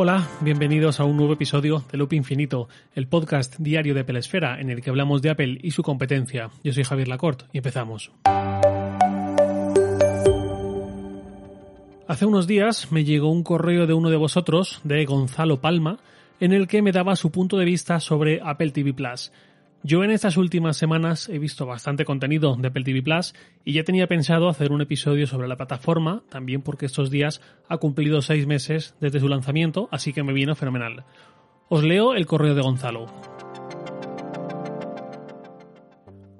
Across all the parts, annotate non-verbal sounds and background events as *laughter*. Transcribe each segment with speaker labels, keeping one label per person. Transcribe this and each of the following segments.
Speaker 1: Hola, bienvenidos a un nuevo episodio de Loop Infinito, el podcast diario de Pelesfera en el que hablamos de Apple y su competencia. Yo soy Javier Lacorte y empezamos. Hace unos días me llegó un correo de uno de vosotros, de Gonzalo Palma, en el que me daba su punto de vista sobre Apple TV Plus. Yo en estas últimas semanas he visto bastante contenido de Apple TV Plus y ya tenía pensado hacer un episodio sobre la plataforma, también porque estos días ha cumplido seis meses desde su lanzamiento, así que me vino fenomenal. Os leo el correo de Gonzalo.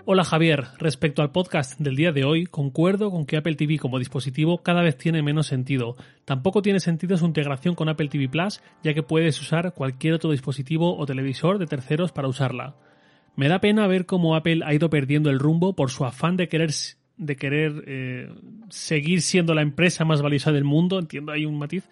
Speaker 1: Hola Javier, respecto al podcast del día de hoy, concuerdo con que Apple TV como dispositivo cada vez tiene menos sentido. Tampoco tiene sentido su integración con Apple TV Plus, ya que puedes usar cualquier otro dispositivo o televisor de terceros para usarla. Me da pena ver cómo Apple ha ido perdiendo el rumbo por su afán de querer de querer eh, seguir siendo la empresa más valiosa del mundo, entiendo hay un matiz,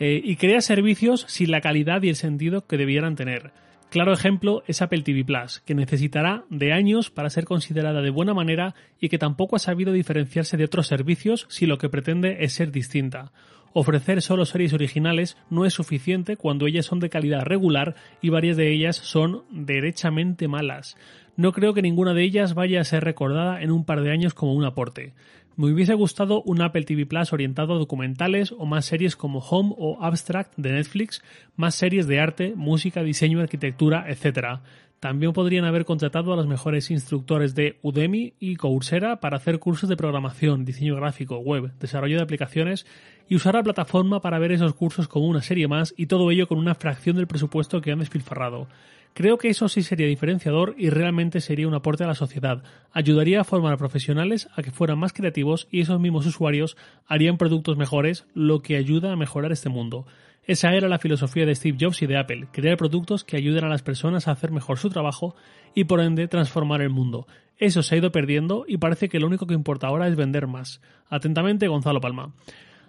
Speaker 1: eh, y crea servicios sin la calidad y el sentido que debieran tener. Claro ejemplo es Apple TV Plus, que necesitará de años para ser considerada de buena manera y que tampoco ha sabido diferenciarse de otros servicios si lo que pretende es ser distinta. Ofrecer solo series originales no es suficiente cuando ellas son de calidad regular y varias de ellas son derechamente malas. No creo que ninguna de ellas vaya a ser recordada en un par de años como un aporte. Me hubiese gustado un Apple TV Plus orientado a documentales o más series como Home o Abstract de Netflix, más series de arte, música, diseño, arquitectura, etc. También podrían haber contratado a los mejores instructores de Udemy y Coursera para hacer cursos de programación, diseño gráfico, web, desarrollo de aplicaciones y usar la plataforma para ver esos cursos como una serie más y todo ello con una fracción del presupuesto que han despilfarrado. Creo que eso sí sería diferenciador y realmente sería un aporte a la sociedad. Ayudaría a formar a profesionales a que fueran más creativos y esos mismos usuarios harían productos mejores, lo que ayuda a mejorar este mundo. Esa era la filosofía de Steve Jobs y de Apple, crear productos que ayuden a las personas a hacer mejor su trabajo y por ende transformar el mundo. Eso se ha ido perdiendo y parece que lo único que importa ahora es vender más. Atentamente, Gonzalo Palma.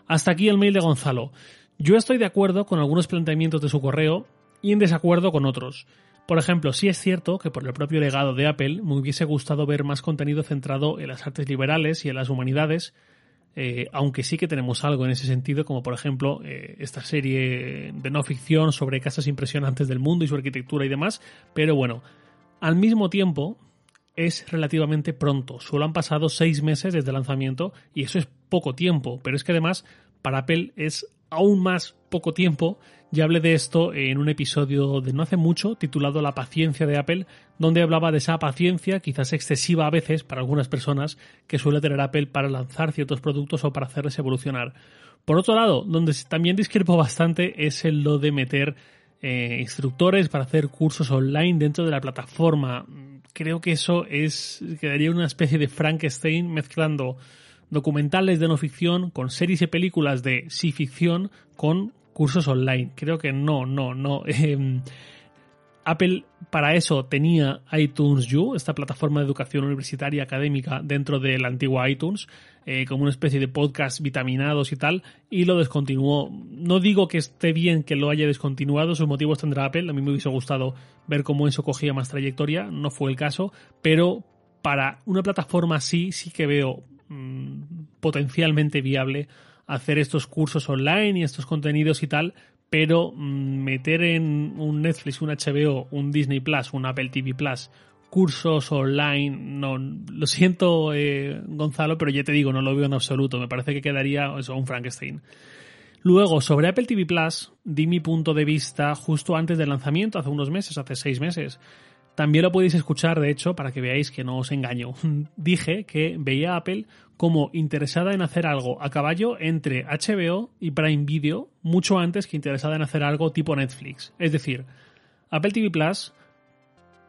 Speaker 1: Hasta aquí el mail de Gonzalo. Yo estoy de acuerdo con algunos planteamientos de su correo y en desacuerdo con otros. Por ejemplo, sí es cierto que por el propio legado de Apple me hubiese gustado ver más contenido centrado en las artes liberales y en las humanidades, eh, aunque sí que tenemos algo en ese sentido, como por ejemplo eh, esta serie de no ficción sobre casas impresionantes del mundo y su arquitectura y demás, pero bueno, al mismo tiempo es relativamente pronto, solo han pasado seis meses desde el lanzamiento y eso es poco tiempo, pero es que además para Apple es aún más poco tiempo. Ya hablé de esto en un episodio de no hace mucho titulado La paciencia de Apple, donde hablaba de esa paciencia, quizás excesiva a veces para algunas personas, que suele tener Apple para lanzar ciertos productos o para hacerles evolucionar. Por otro lado, donde también discrepo bastante es en lo de meter eh, instructores para hacer cursos online dentro de la plataforma. Creo que eso es quedaría una especie de Frankenstein mezclando documentales de no ficción, con series y películas de sí ficción, con cursos online. Creo que no, no, no. *laughs* Em, Apple para eso tenía iTunes U, esta plataforma de educación universitaria académica dentro del antiguo iTunes, eh, como una especie de podcast vitaminados y tal, y lo descontinuó. No digo que esté bien que lo haya descontinuado, sus motivos tendrá Apple, a mí me hubiese gustado ver cómo eso cogía más trayectoria, no fue el caso, pero para una plataforma así sí que veo Mm, potencialmente viable hacer estos cursos online y estos contenidos y tal, pero mm, meter en un Netflix, un HBO, un Disney Plus, un Apple TV Plus, cursos online, no, lo siento eh, Gonzalo, pero ya te digo, no lo veo en absoluto, me parece que quedaría eso, un Frankenstein. Luego, sobre Apple TV Plus, di mi punto de vista justo antes del lanzamiento, hace unos meses, hace seis meses. También lo podéis escuchar, de hecho, para que veáis que no os engaño. *laughs* Dije que veía a Apple como interesada en hacer algo a caballo entre HBO y Prime Video mucho antes que interesada en hacer algo tipo Netflix. Es decir, Apple TV Plus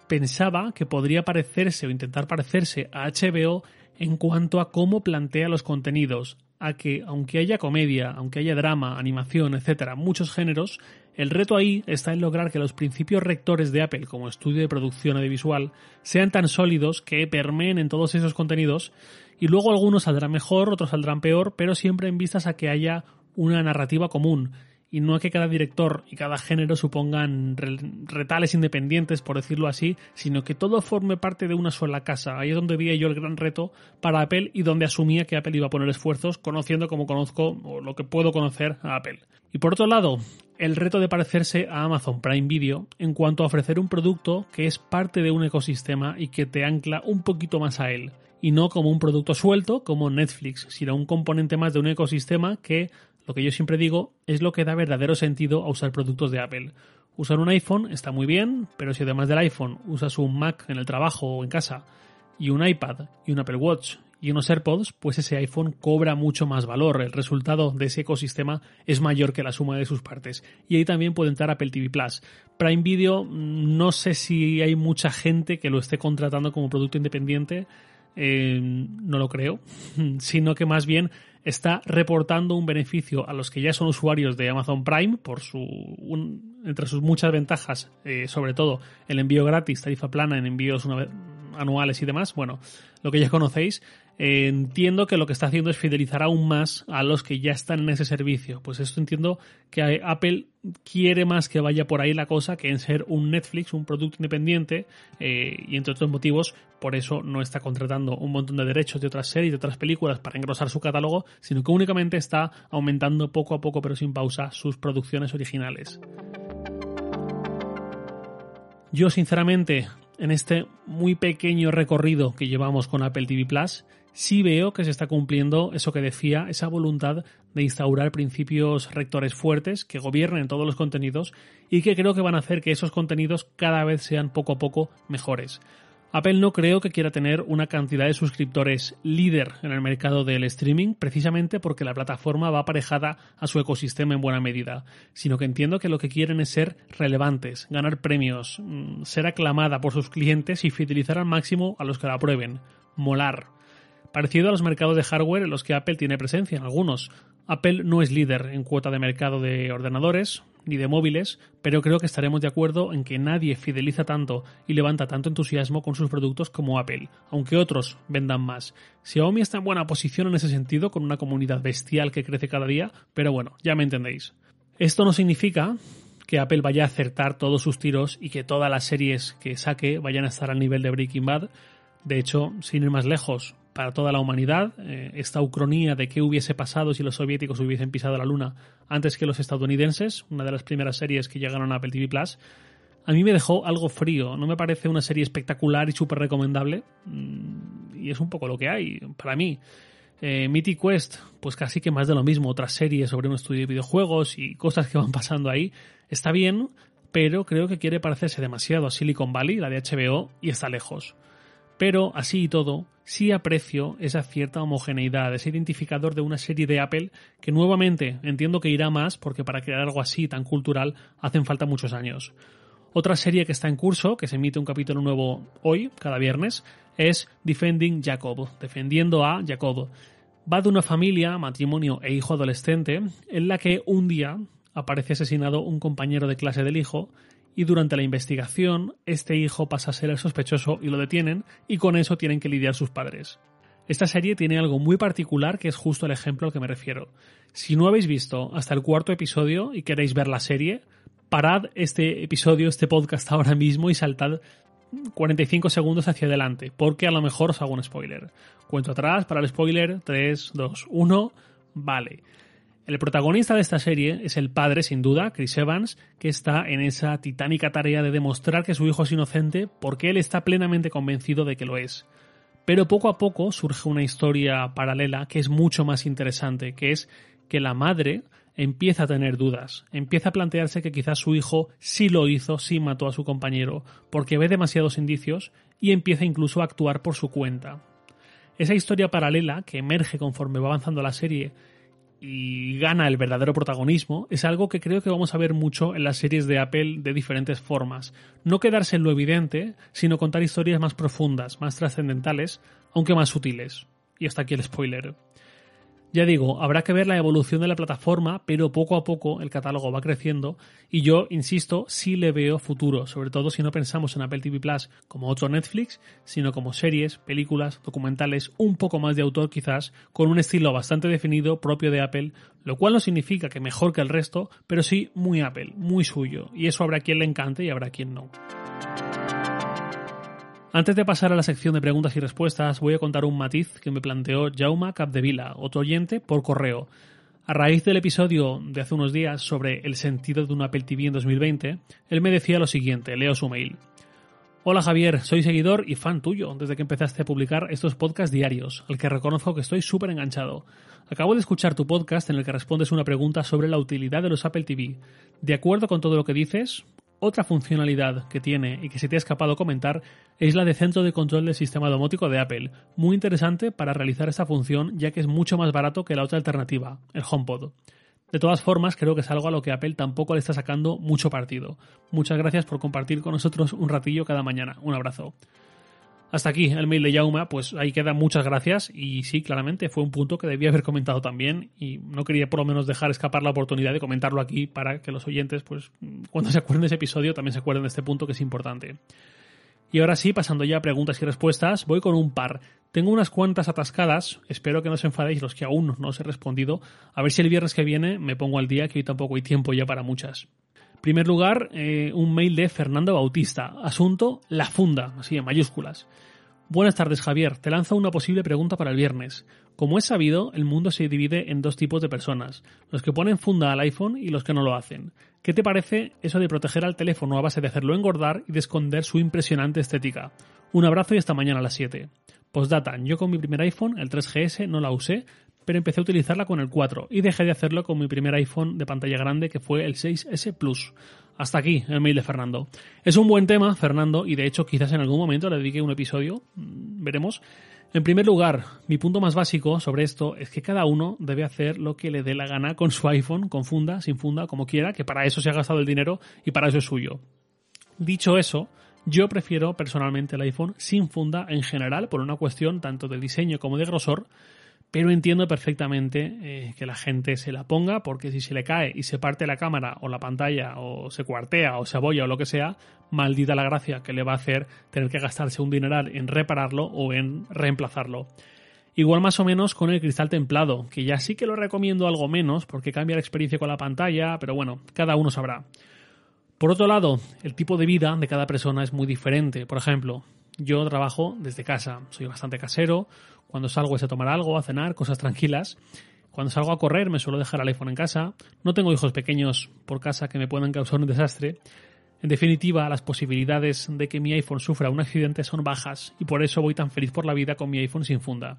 Speaker 1: pensaba que podría parecerse o intentar parecerse a HBO en cuanto a cómo plantea los contenidos, a que aunque haya comedia, aunque haya drama, animación, etcétera, muchos géneros, el reto ahí está en lograr que los principios rectores de Apple como estudio de producción audiovisual sean tan sólidos que permeen en todos esos contenidos y luego algunos saldrán mejor, otros saldrán peor, pero siempre en vistas a que haya una narrativa común y no a que cada director y cada género supongan retales independientes, por decirlo así, sino que todo forme parte de una sola casa. Ahí es donde veía yo el gran reto para Apple y donde asumía que Apple iba a poner esfuerzos, conociendo como conozco o lo que puedo conocer a Apple. Y por otro lado, el reto de parecerse a Amazon Prime Video en cuanto a ofrecer un producto que es parte de un ecosistema y que te ancla un poquito más a él, y no como un producto suelto como Netflix, sino un componente más de un ecosistema que, lo que yo siempre digo, es lo que da verdadero sentido a usar productos de Apple. Usar un iPhone está muy bien, pero si además del iPhone usas un Mac en el trabajo o en casa, y un iPad, y un Apple Watch, y unos AirPods, pues ese iPhone cobra mucho más valor. El resultado de ese ecosistema es mayor que la suma de sus partes. Y ahí también puede entrar Apple TV Plus. Prime Video, no sé si hay mucha gente que lo esté contratando como producto independiente. Eh, no lo creo, *laughs* sino que más bien está reportando un beneficio a los que ya son usuarios de Amazon Prime por su entre sus muchas ventajas, eh, sobre todo el envío gratis, tarifa plana en envíos anuales y demás. Bueno, lo que ya conocéis, entiendo que lo que está haciendo es fidelizar aún más a los que ya están en ese servicio. Pues esto entiendo que Apple quiere más que vaya por ahí la cosa que en ser un Netflix, un producto independiente, eh, y entre otros motivos, por eso no está contratando un montón de derechos de otras series, de otras películas para engrosar su catálogo, sino que únicamente está aumentando poco a poco, pero sin pausa, sus producciones originales. Yo, sinceramente, en este muy pequeño recorrido que llevamos con Apple TV Plus, sí veo que se está cumpliendo eso que decía, esa voluntad de instaurar principios rectores fuertes que gobiernen todos los contenidos y que creo que van a hacer que esos contenidos cada vez sean poco a poco mejores. Apple no creo que quiera tener una cantidad de suscriptores líder en el mercado del streaming precisamente porque la plataforma va aparejada a su ecosistema en buena medida, sino que entiendo que lo que quieren es ser relevantes, ganar premios, mm, ser aclamada por sus clientes y fidelizar al máximo a los que la aprueben, molar parecido a los mercados de hardware en los que Apple tiene presencia en algunos. Apple no es líder en cuota de mercado de ordenadores ni de móviles, pero creo que estaremos de acuerdo en que nadie fideliza tanto y levanta tanto entusiasmo con sus productos como Apple, aunque otros vendan más. Xiaomi está en buena posición en ese sentido, con una comunidad bestial que crece cada día, pero bueno, ya me entendéis. Esto no significa que Apple vaya a acertar todos sus tiros y que todas las series que saque vayan a estar al nivel de Breaking Bad. De hecho, sin ir más lejos, para toda la humanidad, eh, esta ucronía de qué hubiese pasado si los soviéticos hubiesen pisado la Luna antes que los estadounidenses, una de las primeras series que llegaron a Apple TV Plus, a mí me dejó algo frío. No me parece una serie espectacular y súper recomendable. Mm, y es un poco lo que hay, para mí. Eh, Mythic Quest, pues casi que más de lo mismo. Otra serie sobre un estudio de videojuegos y cosas que van pasando ahí. Está bien, pero creo que quiere parecerse demasiado a Silicon Valley, la de HBO, y está lejos. Pero así y todo, sí aprecio esa cierta homogeneidad, ese identificador de una serie de Apple que nuevamente entiendo que irá más porque para crear algo así tan cultural hacen falta muchos años. Otra serie que está en curso, que se emite un capítulo nuevo hoy, cada viernes, es Defending Jacob, defendiendo a Jacob. Va de una familia, matrimonio e hijo adolescente, en la que un día aparece asesinado un compañero de clase del hijo y durante la investigación este hijo pasa a ser el sospechoso y lo detienen y con eso tienen que lidiar sus padres. Esta serie tiene algo muy particular que es justo el ejemplo al que me refiero. Si no habéis visto hasta el cuarto episodio y queréis ver la serie, parad este episodio, este podcast *laughs* ahora mismo y saltad 45 segundos hacia adelante, porque a lo mejor os hago un spoiler. Cuento atrás para el spoiler, 3, 2, 1, vale. El protagonista de esta serie es el padre, sin duda, Chris Evans, que está en esa titánica tarea de demostrar que su hijo es inocente porque él está plenamente convencido de que lo es. Pero poco a poco surge una historia paralela que es mucho más interesante, que es que la madre empieza a tener dudas, empieza a plantearse que quizás su hijo sí lo hizo, sí mató a su compañero, porque ve demasiados indicios y empieza incluso a actuar por su cuenta. Esa historia paralela que emerge conforme va avanzando la serie y gana el verdadero protagonismo es algo que creo que vamos a ver mucho en las series de Apple de diferentes formas. No quedarse en lo evidente, sino contar historias más profundas, más trascendentales, aunque más sutiles. Y hasta aquí el spoiler. Ya digo, habrá que ver la evolución de la plataforma, pero poco a poco el catálogo va creciendo y yo, insisto, sí le veo futuro, sobre todo si no pensamos en Apple TV Plus como otro Netflix, sino como series, películas, documentales, un poco más de autor quizás, con un estilo bastante definido propio de Apple, lo cual no significa que mejor que el resto, pero sí muy Apple, muy suyo, y eso habrá quien le encante y habrá quien no. Antes de pasar a la sección de preguntas y respuestas, voy a contar un matiz que me planteó Jauma Capdevila, otro oyente, por correo. A raíz del episodio de hace unos días sobre el sentido de un Apple TV en 2020, él me decía lo siguiente, leo su mail. Hola Javier, soy seguidor y fan tuyo desde que empezaste a publicar estos podcasts diarios, al que reconozco que estoy súper enganchado. Acabo de escuchar tu podcast en el que respondes una pregunta sobre la utilidad de los Apple TV. De acuerdo con todo lo que dices, otra funcionalidad que tiene y que se te ha escapado comentar es la de centro de control del sistema domótico de Apple, muy interesante para realizar esta función ya que es mucho más barato que la otra alternativa, el HomePod. De todas formas, creo que es algo a lo que Apple tampoco le está sacando mucho partido. Muchas gracias por compartir con nosotros un ratillo cada mañana. Un abrazo. Hasta aquí el mail de Yauma, pues ahí queda muchas gracias y sí, claramente fue un punto que debía haber comentado también y no quería por lo menos dejar escapar la oportunidad de comentarlo aquí para que los oyentes, pues cuando se acuerden de ese episodio también se acuerden de este punto que es importante. Y ahora sí, pasando ya a preguntas y respuestas, voy con un par. Tengo unas cuantas atascadas, espero que no os enfadéis los que aún no os he respondido, a ver si el viernes que viene me pongo al día, que hoy tampoco hay tiempo ya para muchas. Primer lugar, eh, un mail de Fernando Bautista, asunto La Funda, así en mayúsculas. Buenas tardes, Javier. Te lanzo una posible pregunta para el viernes. Como es sabido, el mundo se divide en dos tipos de personas, los que ponen funda al iPhone y los que no lo hacen. ¿Qué te parece eso de proteger al teléfono a base de hacerlo engordar y de esconder su impresionante estética? Un abrazo y hasta mañana a las 7. Postdata, yo con mi primer iPhone, el 3GS, no la usé, pero empecé a utilizarla con el 4 y dejé de hacerlo con mi primer iPhone de pantalla grande que fue el 6S Plus. Hasta aquí el mail de Fernando. Es un buen tema, Fernando, y de hecho quizás en algún momento le dedique un episodio, mm, veremos. En primer lugar, mi punto más básico sobre esto es que cada uno debe hacer lo que le dé la gana con su iPhone, con funda, sin funda, como quiera, que para eso se ha gastado el dinero y para eso es suyo. Dicho eso, yo prefiero personalmente el iPhone sin funda en general, por una cuestión tanto de diseño como de grosor, pero entiendo perfectamente eh, que la gente se la ponga porque si se le cae y se parte la cámara o la pantalla o se cuartea o se abolla o lo que sea, maldita la gracia que le va a hacer tener que gastarse un dineral en repararlo o en reemplazarlo. Igual más o menos con el cristal templado, que ya sí que lo recomiendo algo menos porque cambia la experiencia con la pantalla, pero bueno, cada uno sabrá. Por otro lado, el tipo de vida de cada persona es muy diferente. Por ejemplo, yo trabajo desde casa, soy bastante casero, cuando salgo es a tomar algo, a cenar, cosas tranquilas. Cuando salgo a correr me suelo dejar el iPhone en casa. No tengo hijos pequeños por casa que me puedan causar un desastre. En definitiva, las posibilidades de que mi iPhone sufra un accidente son bajas y por eso voy tan feliz por la vida con mi iPhone sin funda.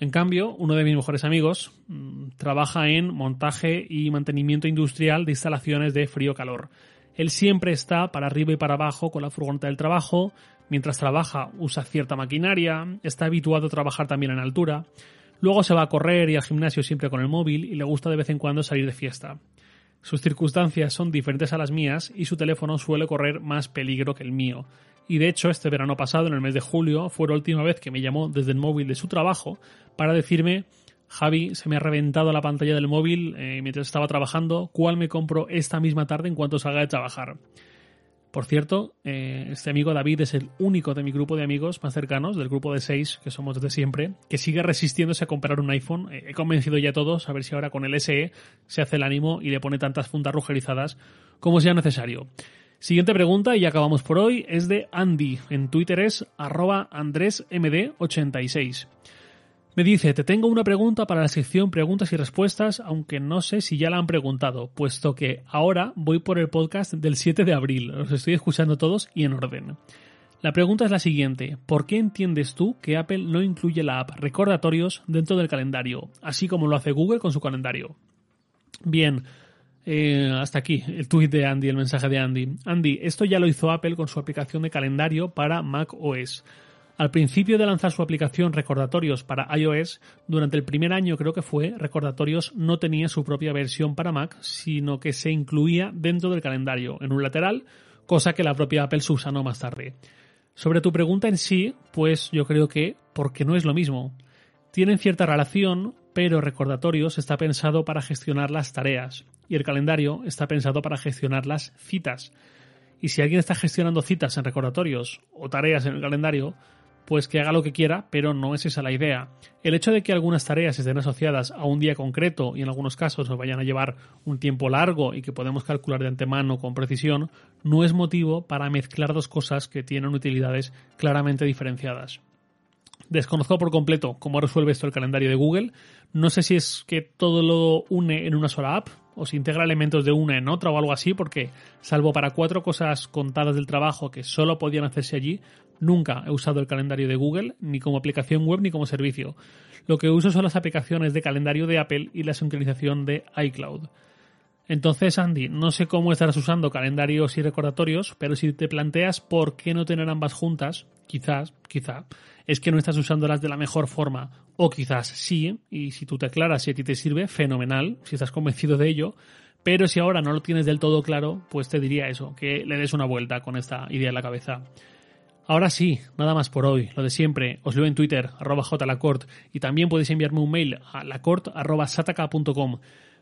Speaker 1: En cambio, uno de mis mejores amigos mm, trabaja en montaje y mantenimiento industrial de instalaciones de frío-calor. Él siempre está para arriba y para abajo con la furgoneta del trabajo, Mientras trabaja usa cierta maquinaria, está habituado a trabajar también en altura, luego se va a correr y al gimnasio siempre con el móvil y le gusta de vez en cuando salir de fiesta. Sus circunstancias son diferentes a las mías y su teléfono suele correr más peligro que el mío. Y de hecho, este verano pasado, en el mes de julio, fue la última vez que me llamó desde el móvil de su trabajo para decirme Javi, se me ha reventado la pantalla del móvil eh, mientras estaba trabajando, ¿cuál me compro esta misma tarde en cuanto salga de trabajar? Por cierto, eh, este amigo David es el único de mi grupo de amigos más cercanos, del grupo de seis que somos desde siempre, que sigue resistiéndose a comprar un iPhone. Eh, he convencido ya a todos a ver si ahora con el SE se hace el ánimo y le pone tantas fundas rugerizadas como sea necesario. Siguiente pregunta, y acabamos por hoy, es de Andy. En Twitter es arroba andresmd86. Me dice, te tengo una pregunta para la sección preguntas y respuestas, aunque no sé si ya la han preguntado, puesto que ahora voy por el podcast del 7 de abril. Los estoy escuchando todos y en orden. La pregunta es la siguiente, ¿por qué entiendes tú que Apple no incluye la app Recordatorios dentro del calendario, así como lo hace Google con su calendario? Bien, eh, hasta aquí el tweet de Andy, el mensaje de Andy. Andy, esto ya lo hizo Apple con su aplicación de calendario para Mac OS. Al principio de lanzar su aplicación Recordatorios para iOS, durante el primer año creo que fue, Recordatorios no tenía su propia versión para Mac, sino que se incluía dentro del calendario, en un lateral, cosa que la propia Apple subsanó más tarde. Sobre tu pregunta en sí, pues yo creo que porque no es lo mismo. Tienen cierta relación, pero Recordatorios está pensado para gestionar las tareas y el calendario está pensado para gestionar las citas. Y si alguien está gestionando citas en recordatorios o tareas en el calendario, pues que haga lo que quiera, pero no es esa la idea. El hecho de que algunas tareas estén asociadas a un día concreto y en algunos casos nos vayan a llevar un tiempo largo y que podemos calcular de antemano con precisión, no es motivo para mezclar dos cosas que tienen utilidades claramente diferenciadas. Desconozco por completo cómo resuelve esto el calendario de Google. No sé si es que todo lo une en una sola app o si integra elementos de una en otra o algo así, porque salvo para cuatro cosas contadas del trabajo que solo podían hacerse allí, nunca he usado el calendario de Google ni como aplicación web ni como servicio. Lo que uso son las aplicaciones de calendario de Apple y la sincronización de iCloud. Entonces, Andy, no sé cómo estarás usando calendarios y recordatorios, pero si te planteas por qué no tener ambas juntas, quizás, quizá, es que no estás usándolas de la mejor forma. O quizás sí, y si tú te aclaras si a ti te sirve, fenomenal, si estás convencido de ello. Pero si ahora no lo tienes del todo claro, pues te diría eso, que le des una vuelta con esta idea en la cabeza. Ahora sí, nada más por hoy, lo de siempre, os leo en Twitter, arroba jlacort, y también podéis enviarme un mail a lacort arroba sataka.com.